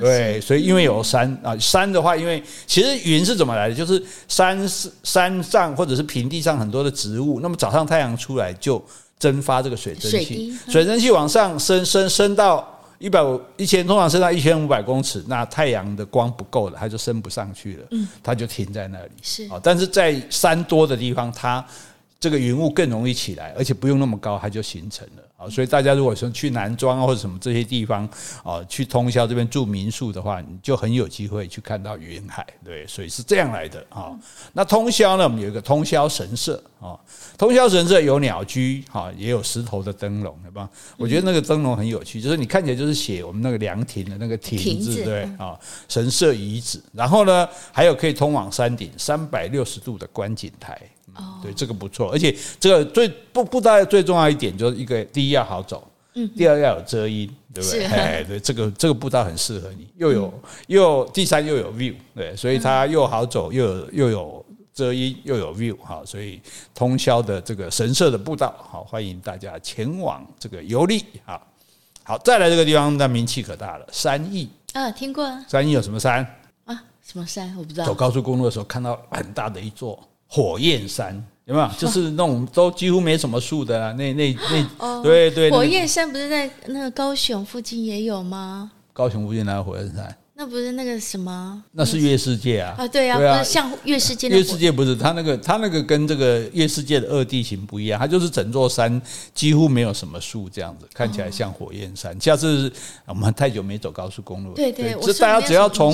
对，所以因为有山啊，山的话，因为其实云是怎么来的？就是山是山上或者是平地上很多的植物，那么早上太阳出来就蒸发这个水蒸气，水蒸气往上升升升到一百五一千，通常升到一千五百公尺，那太阳的光不够了，它就升不上去了，它就停在那里。是。啊，但是在山多的地方，它这个云雾更容易起来，而且不用那么高，它就形成了。啊，所以大家如果说去南庄啊或者什么这些地方啊，去通宵这边住民宿的话，你就很有机会去看到云海，对，所以是这样来的啊。那通宵呢，我们有一个通宵神社啊，通宵神社有鸟居哈，也有石头的灯笼，对吧？我觉得那个灯笼很有趣，就是你看起来就是写我们那个凉亭的那个亭子，对啊，神社遗址。然后呢，还有可以通往山顶三百六十度的观景台。对，这个不错，而且这个最不不大最重要一点就是一个，第一要好走，嗯，第二要有遮阴，对不对？哎，对，这个这个步道很适合你，又有又第三又有 view，对，所以它又好走，又有又有遮阴，又有 view，哈，所以通宵的这个神社的步道，好，欢迎大家前往这个游历，好，好，再来这个地方，那名气可大了，三义啊，听过啊，三义有什么山啊？什么山？我不知道。走高速公路的时候看到很大的一座。火焰山有没有？就是那种都几乎没什么树的啊，那那那，对对。火焰山不是在那个高雄附近也有吗？高雄附近哪有火焰山？那不是那个什么？那是月世界啊！啊，对啊，不是像月世界。月世界不是它那个，它那个跟这个月世界的二地形不一样，它就是整座山几乎没有什么树，这样子看起来像火焰山。下次我们太久没走高速公路了，对对，这大家只要从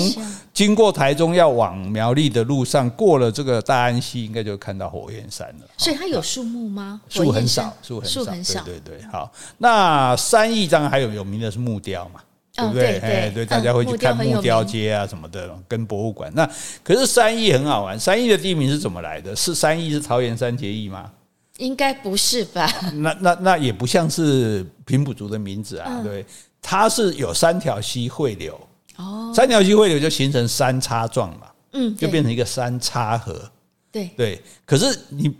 经过台中要往苗栗的路上，过了这个大安溪，应该就看到火焰山了。所以它有树木吗？树很少，树很少，对对对。好，那三义章还有有名的是木雕嘛？对不对？哎，对，大家会去看木雕街啊什么的，跟博物馆。那可是三义很好玩，三义的地名是怎么来的？是三义是桃园三结义吗？应该不是吧？那那那也不像是平埔族的名字啊。对，它是有三条溪汇流，哦，三条溪汇流就形成三叉状嘛，嗯，就变成一个三叉河。对对，可是你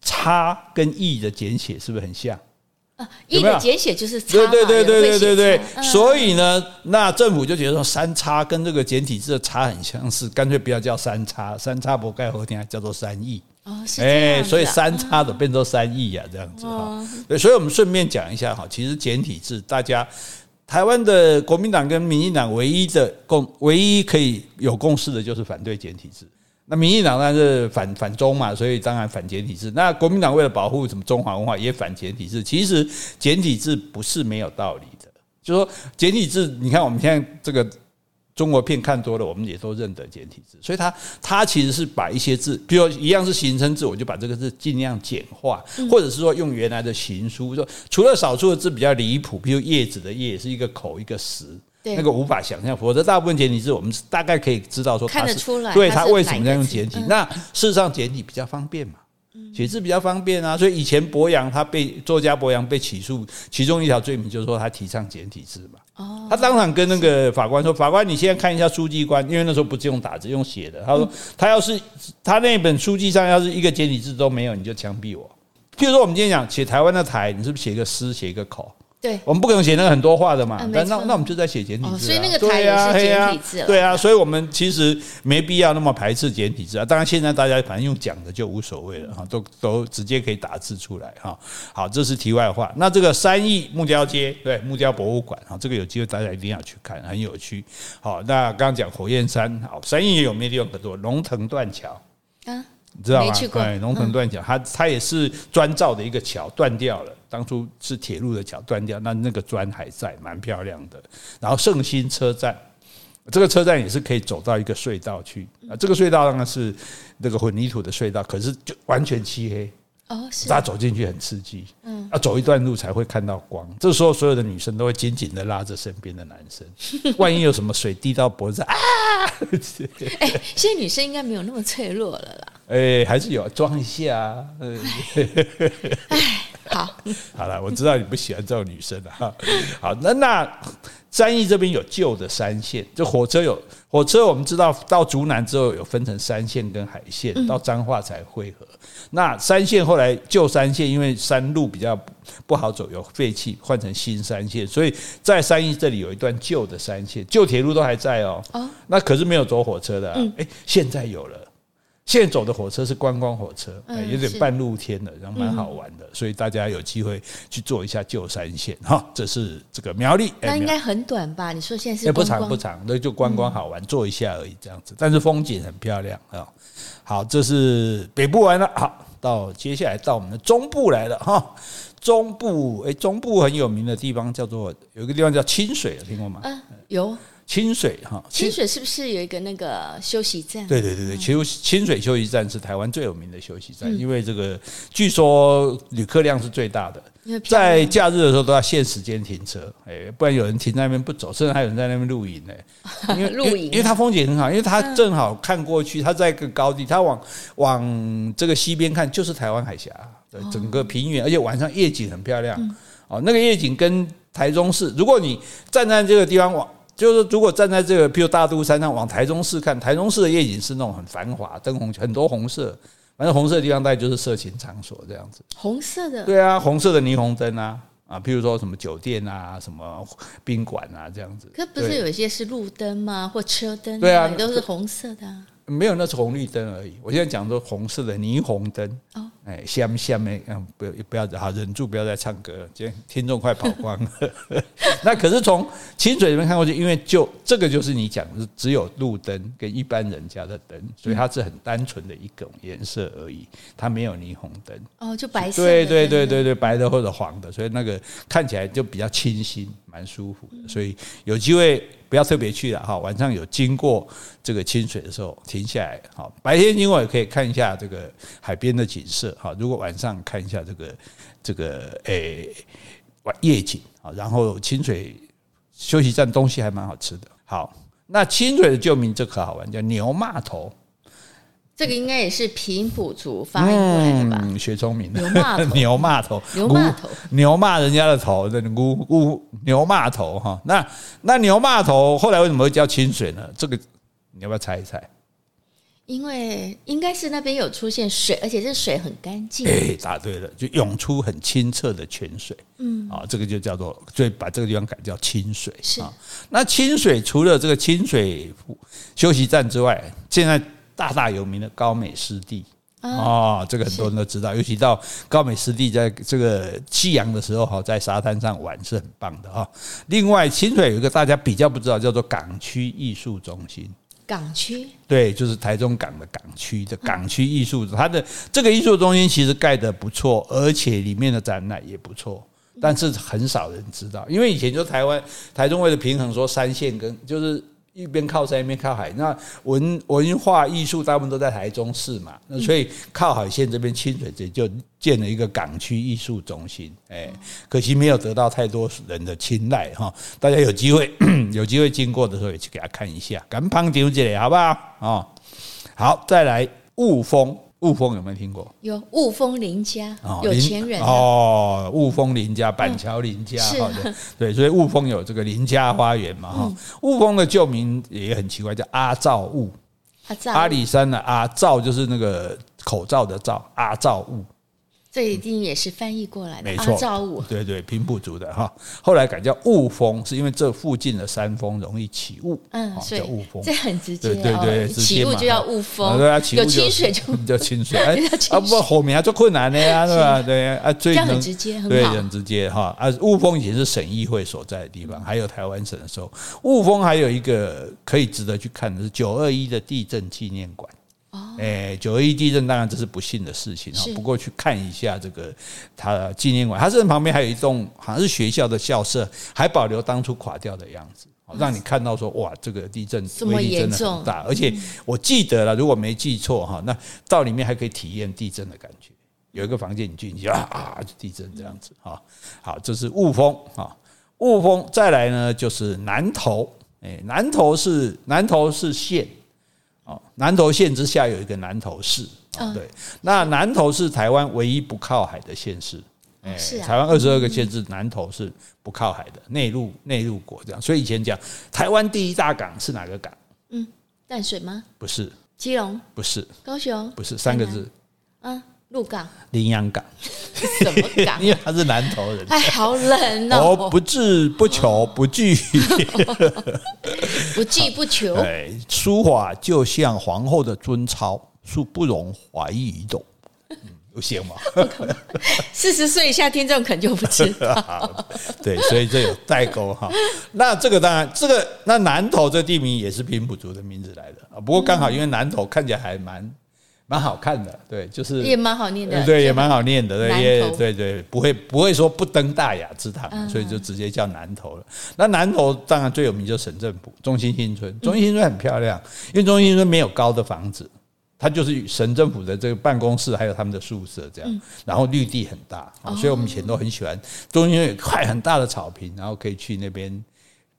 叉跟 “E” 的简写是不是很像？啊，义的简写就是叉，对对对对对对对，所以呢，那政府就觉得说三叉跟这个简体字的叉很相似，干脆不要叫三叉，三叉不盖好听，叫做三义。哦，是这样、啊、所以三叉的变成三亿呀，这样子哈。对，所以我们顺便讲一下哈，其实简体字，大家台湾的国民党跟民进党唯一的共，唯一可以有共识的就是反对简体字。那民进党那是反反中嘛，所以当然反简体字。那国民党为了保护什么中华文化，也反简体字。其实简体字不是没有道理的，就是说简体字，你看我们现在这个中国片看多了，我们也都认得简体字。所以它它其实是把一些字，比如一样是形声字，我就把这个字尽量简化，或者是说用原来的行书。说除了少数的字比较离谱，比如叶子的叶是一个口一个实。那个无法想象，否则大部分简体字我们大概可以知道说，看得出来，对它为什么要用简体？那事实上简体比较方便嘛，写字比较方便啊。所以以前博洋他被作家博洋被起诉，其中一条罪名就是说他提倡简体字嘛。哦，他当场跟那个法官说：“法官，你现在看一下书记官，因为那时候不是用打字，用写的。他说他要是他那本书记上要是一个简体字都没有，你就枪毙我。譬如说我们今天讲写台湾的台，你是不是写一个诗，写一个口？”对，我们不可能写那个很多话的嘛，嗯、但那那我们就在写简体字，啊哦，所以那个台也是简体字了，对啊，所以我们其实没必要那么排斥简体字啊。当然现在大家反正用讲的就无所谓了哈，都都直接可以打字出来哈。好，这是题外话。那这个三义木雕街，对木雕博物馆啊，这个有机会大家一定要去看，很有趣。好，那刚刚讲火焰山，好，三义也有没地方可做，龙腾断桥啊，你知道吗？对，龙腾断桥，它它也是砖造的一个桥断掉了。当初是铁路的桥断掉，那那个砖还在，蛮漂亮的。然后圣心车站，这个车站也是可以走到一个隧道去啊。这个隧道当然是那个混凝土的隧道，可是就完全漆黑哦，是大家走进去很刺激，嗯，要走一段路才会看到光。这时候所有的女生都会紧紧的拉着身边的男生，万一有什么水滴到脖子啊！哎，现在女生应该没有那么脆弱了啦。哎，还是有装一下。哎。好，好了，我知道你不喜欢这种女生了哈。好，那那三义这边有旧的山线，就火车有火车，我们知道到竹南之后有分成山线跟海线，到彰化才汇合。那山线后来旧山线因为山路比较不好走，有废弃，换成新山线，所以在三义这里有一段旧的山线，旧铁路都还在哦。那可是没有走火车的，哎，现在有了。现在走的火车是观光火车，有点半露天的，然后蛮好玩的，所以大家有机会去坐一下旧山线哈。这是这个苗栗，那应该很短吧？你说现在是不长不长，那就观光好玩，坐一下而已这样子。但是风景很漂亮啊。好，这是北部完了，好，到接下来到我们的中部来了哈。中部哎，中部很有名的地方叫做有一个地方叫清水，听过吗？嗯，有。清水哈，清水是不是有一个那个休息站？对对对对，其实清水休息站是台湾最有名的休息站，因为这个据说旅客量是最大的，在假日的时候都要限时间停车，哎，不然有人停在那边不走，甚至还有人在那边露营 呢。因为露营，因为它风景很好，因为它正好看过去，它在一个高地，它往往这个西边看就是台湾海峡，整个平原，而且晚上夜景很漂亮。哦，那个夜景跟台中市，如果你站在这个地方往。就是如果站在这个，譬如大肚山上往台中市看，台中市的夜景是那种很繁华，灯红很多红色，反正红色的地方大概就是色情场所这样子。红色的？对啊，红色的霓虹灯啊啊，譬如说什么酒店啊，什么宾馆啊这样子。可不是有一些是路灯吗？或车灯？对啊，都是红色的啊。没有，那是红绿灯而已。我现在讲说红色的霓虹灯。哦。哎，下下面嗯，不要不要好，忍住不要再唱歌了，今天听众快跑光了。那可是从清水这边看过去，因为就这个就是你讲的是只有路灯跟一般人家的灯，所以它是很单纯的一种颜色而已，它没有霓虹灯。哦，就白色。对对对对对，白的或者黄的，所以那个看起来就比较清新，蛮舒服的。所以有机会。不要特别去了哈，晚上有经过这个清水的时候停下来，好，白天经过也可以看一下这个海边的景色哈。如果晚上看一下这个这个诶晚夜景啊，然后清水休息站东西还蛮好吃的。好，那清水的旧名这可好玩，叫牛骂头。这个应该也是平埔族发音过来的吧？嗯，学聪明的。牛骂头，牛骂头，牛骂头，牛骂人家的头，这牛牛牛骂头哈。那那牛骂头后来为什么会叫清水呢？这个你要不要猜一猜？因为应该是那边有出现水，而且这水很干净。哎，答对了，就涌出很清澈的泉水。嗯，啊，这个就叫做，所以把这个地方改叫清水。是啊，那清水除了这个清水休息站之外，现在。大大有名的高美湿地哦，这个很多人都知道，尤其到高美湿地，在这个夕阳的时候哈，在沙滩上玩是很棒的哈。另外，清水有一个大家比较不知道，叫做港区艺术中心。港区对，就是台中港的港区的港区艺术，它的这个艺术中心其实盖得不错，而且里面的展览也不错，但是很少人知道，因为以前就台湾台中为了平衡说三线跟就是。一边靠山一边靠海，那文文化艺术大部分都在台中市嘛，那所以靠海线这边清水这就建了一个港区艺术中心，哎，可惜没有得到太多人的青睐哈。大家有机会 有机会经过的时候也去给他看一下，赶胖丢起来好不好？哦，好，再来雾峰。雾峰有没有听过？有雾峰林家，有钱人哦。雾峰林家，板桥林家，好的，对，所以雾峰有这个林家花园嘛，哈。雾峰的旧名也很奇怪，叫阿造雾。阿里山的阿造就是那个口罩的罩，阿造雾。这一定也是翻译过来的，没错。造物，对对，平埔族的哈，后来改叫雾峰，是因为这附近的山峰容易起雾，嗯，叫雾峰。这很直接，对对对，起雾就叫雾峰，对 啊，有清水就叫清水，哎，啊不，后面还做困难的呀，是吧？对啊，这样很直接，对，很直接哈。啊，雾峰以前是省议会所在的地方，还有台湾省的时候，雾峰还有一个可以值得去看的是九二一的地震纪念馆。哎，九二一地震当然这是不幸的事情哈，不过去看一下这个它的纪念馆，它这旁边还有一栋好像是学校的校舍，还保留当初垮掉的样子，让你看到说哇，这个地震威力真的很大，而且我记得了，如果没记错哈，那到里面还可以体验地震的感觉，有一个房间你进去啊啊，地震这样子哈，好，这是雾峰啊，雾峰再来呢就是南投，哎，南投是南投是县。哦，南投县之下有一个南投市，对，那南投是台湾唯一不靠海的县市，哎，台湾二十二个县市，南投是不靠海的内陆内陆国这样，所以以前讲台湾第一大港是哪个港？嗯，淡水吗？不是，基隆？不是，高雄？不是，三个字，嗯。鹿港、林洋港，什么港？因为他是南投人。哎，好冷哦！不志不求不惧，不惧不求。哎，书法就像皇后的尊操，恕不容怀疑移动。有行吗？四十岁以下听众可能就不知道。对，所以这有代沟哈。那这个当然，这个那南投这地名也是平埔族的名字来的啊。不过刚好因为南投看起来还蛮。蛮好看的，对，就是也蛮好念的，对，也蛮好念的，对，也对对，不会不会说不登大雅之堂，所以就直接叫南头了。那南头当然最有名就是省政府中心新村，中心新村很漂亮，因为中心新村没有高的房子，它就是省政府的这个办公室，还有他们的宿舍这样，然后绿地很大，所以我们以前都很喜欢中心有一块很大的草坪，然后可以去那边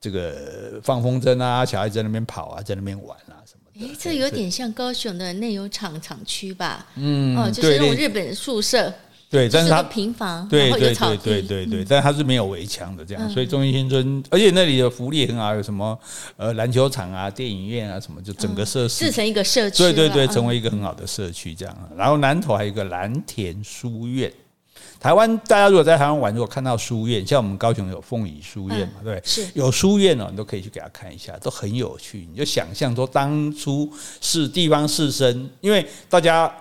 这个放风筝啊，小孩在那边跑啊，在那边玩啊什么。哎，这有点像高雄的内有厂厂区吧？嗯，哦，就是那种日本宿舍，对，但是它平房，对对对对对对，但它是没有围墙的这样，所以中心新村，而且那里的福利很好，有什么呃篮球场啊、电影院啊什么，就整个设施，制成一个社区，对对对，成为一个很好的社区这样。然后南头还有一个蓝田书院。台湾大家如果在台湾玩，如果看到书院，像我们高雄有凤仪书院嘛，对，是有书院哦，你都可以去给他看一下，都很有趣。你就想象说，当初是地方士绅，因为大家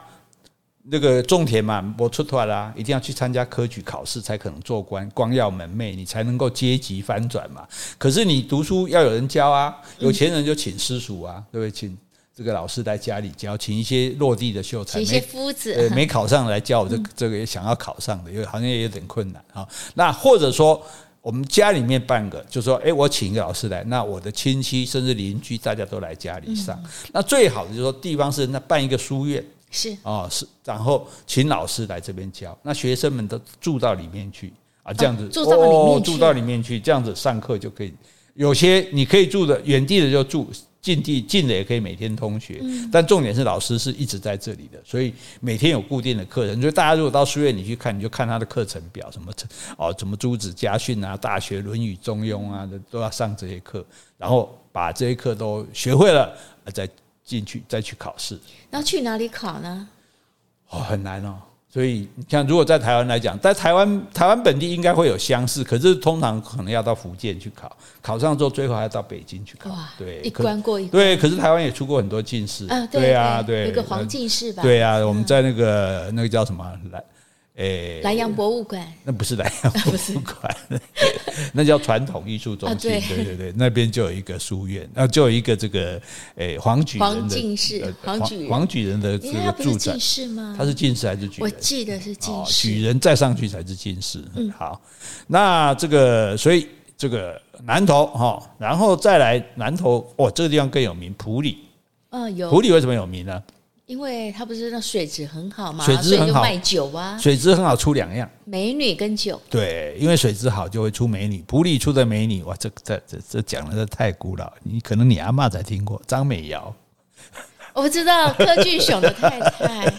那个种田嘛，我出头啦，一定要去参加科举考试才可能做官，光耀门楣，你才能够阶级翻转嘛。可是你读书要有人教啊，有钱人就请私塾啊，对不对？请。这个老师在家里教，请一些落地的秀才，一些夫子，呃，没考上来教我这 这个也想要考上的，因为好像也有点困难啊。那或者说我们家里面办个，就说，哎，我请一个老师来，那我的亲戚甚至邻居大家都来家里上。那最好的就是说地方是那办一个书院，是啊，是，然后请老师来这边教，那学生们都住到里面去啊，这样子住到里面去，住到里面去，这样子上课就可以。有些你可以住的远地的就住。近地近的也可以每天通学，但重点是老师是一直在这里的，所以每天有固定的课程。所以大家如果到书院里去看，你就看他的课程表，什么哦，什么朱子家训啊、大学、论语、中庸啊，都要上这些课，然后把这些课都学会了，再进去再去考试。那去哪里考呢？哦，很难哦。所以像，如果在台湾来讲，在台湾台湾本地应该会有乡试，可是通常可能要到福建去考，考上之后最后还要到北京去考。对，一关过一关。对，可是台湾也出过很多进士。啊，对啊，对，有个黄进士吧？对啊，我们在那个那个叫什么来？诶，南阳博物馆，那不是南阳博物馆，那叫传统艺术中心。对对对，那边就有一个书院，然后就有一个这个诶黄举人的黄进士，黄举黄举人的这个住宅。进士吗？他是进士还是举人？我记得是进士。举人再上去才是进士。嗯，好，那这个所以这个南投哈，然后再来南投，哦，这个地方更有名，普里。嗯，有。埔里为什么有名呢？因为它不是那水质很好嘛，水质很好，卖酒啊，水质很好出两样，美女跟酒。对，因为水质好就会出美女，普里出的美女，哇，这这这这讲的这太古老，你可能你阿妈才听过张美瑶。我不知道柯俊雄的太太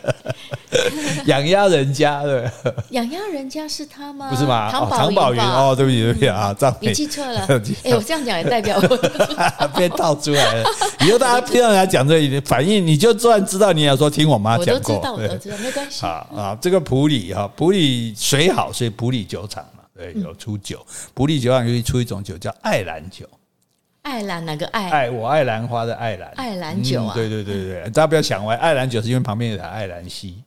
养鸭人家的养鸭人家是他吗？不是吗？唐唐宝云哦，对不起对不起啊，张你记错了。哎，我这样讲也代表我 被套出来了。以后大家听到人家讲这一反应，你就自然知道你要说听我妈讲过。我都知道，我都知道，没关系。啊啊，这个普里哈，普里水好，所以普里酒厂嘛，对，有出酒。普里酒厂尤其出一种酒叫爱兰酒。爱兰哪个爱？爱我爱兰花的爱兰，爱兰酒啊！对对对对，大家不要想歪，爱兰酒是因为旁边有台爱兰溪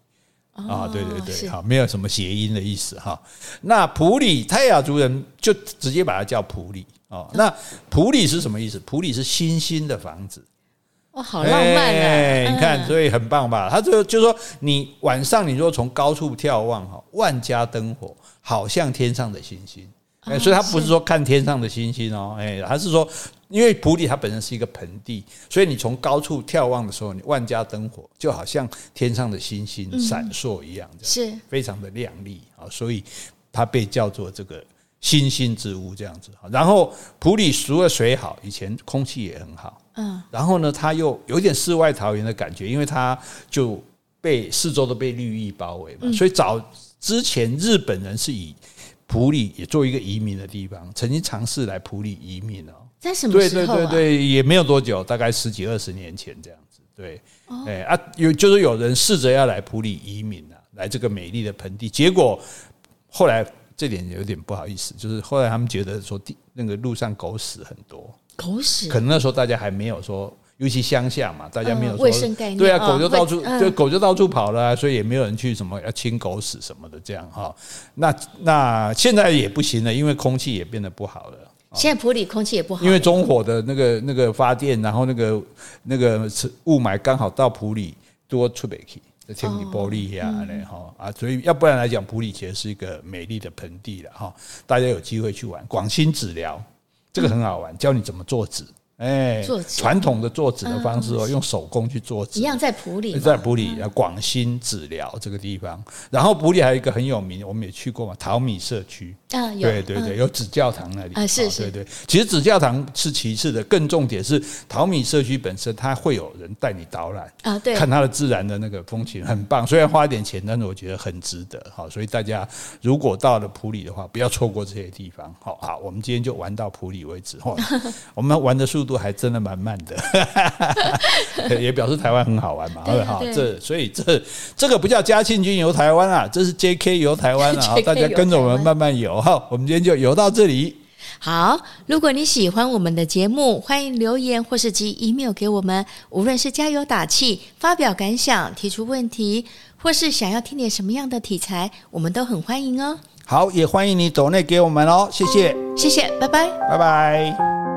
啊，对对对，好，没有什么谐音的意思哈。那普里泰雅族人就直接把它叫普里哦。那普里是什么意思？普里是星星的房子，哇，好浪漫啊！你看，所以很棒吧？他就就说，你晚上你如果从高处眺望哈，万家灯火，好像天上的星星。哎，所以他不是说看天上的星星哦，哎，他是说。因为普里它本身是一个盆地，所以你从高处眺望的时候，你万家灯火就好像天上的星星闪烁一样，是。非常的亮丽啊，所以它被叫做这个星星之屋这样子。然后普里除了水好，以前空气也很好，嗯，然后呢，它又有点世外桃源的感觉，因为它就被四周都被绿意包围嘛，所以早之前日本人是以普里也做一个移民的地方，曾经尝试来普里移民哦。在什么时候啊？对对对对，也没有多久，大概十几二十年前这样子。对，哎啊，有就是有人试着要来普里移民啊，来这个美丽的盆地，结果后来这点有点不好意思，就是后来他们觉得说地那个路上狗屎很多，狗屎，可能那时候大家还没有说，尤其乡下嘛，大家没有说卫生概念，对啊，狗就到处就狗就到处跑了，所以也没有人去什么要清狗屎什么的这样哈。那那现在也不行了，因为空气也变得不好了。现在普里空气也不好，因为中火的那个那个发电，然后那个那个雾霾刚好到普里多出北去，天气玻璃呀嘞哈啊，所以要不然来讲，普里其实是一个美丽的盆地了哈，大家有机会去玩广兴纸疗，这个很好玩，教你怎么做纸。哎，传统的做纸的方式哦，用手工去做纸，一样在普里，在普里广兴纸疗这个地方。然后普里还有一个很有名，我们也去过嘛，淘米社区啊，对对对，有纸教堂那里啊，是是，对对。其实纸教堂是其次的，更重点是淘米社区本身，它会有人带你导览啊，对，看它的自然的那个风情很棒。虽然花一点钱，但是我觉得很值得。好，所以大家如果到了普里的话，不要错过这些地方。好好，我们今天就玩到普里为止。我们玩的速度。还真的蛮慢的，也表示台湾很好玩嘛。好，这所以这这个不叫嘉庆君游台湾啊，这是 J.K. 游台湾啊。大家跟着我们慢慢游。哈，我们今天就游到这里。好，如果你喜欢我们的节目，欢迎留言或是寄 email 给我们。无论是加油打气、发表感想、提出问题，或是想要听点什么样的题材，我们都很欢迎哦。好，也欢迎你走内给我们哦。谢谢，谢谢，拜拜，拜拜。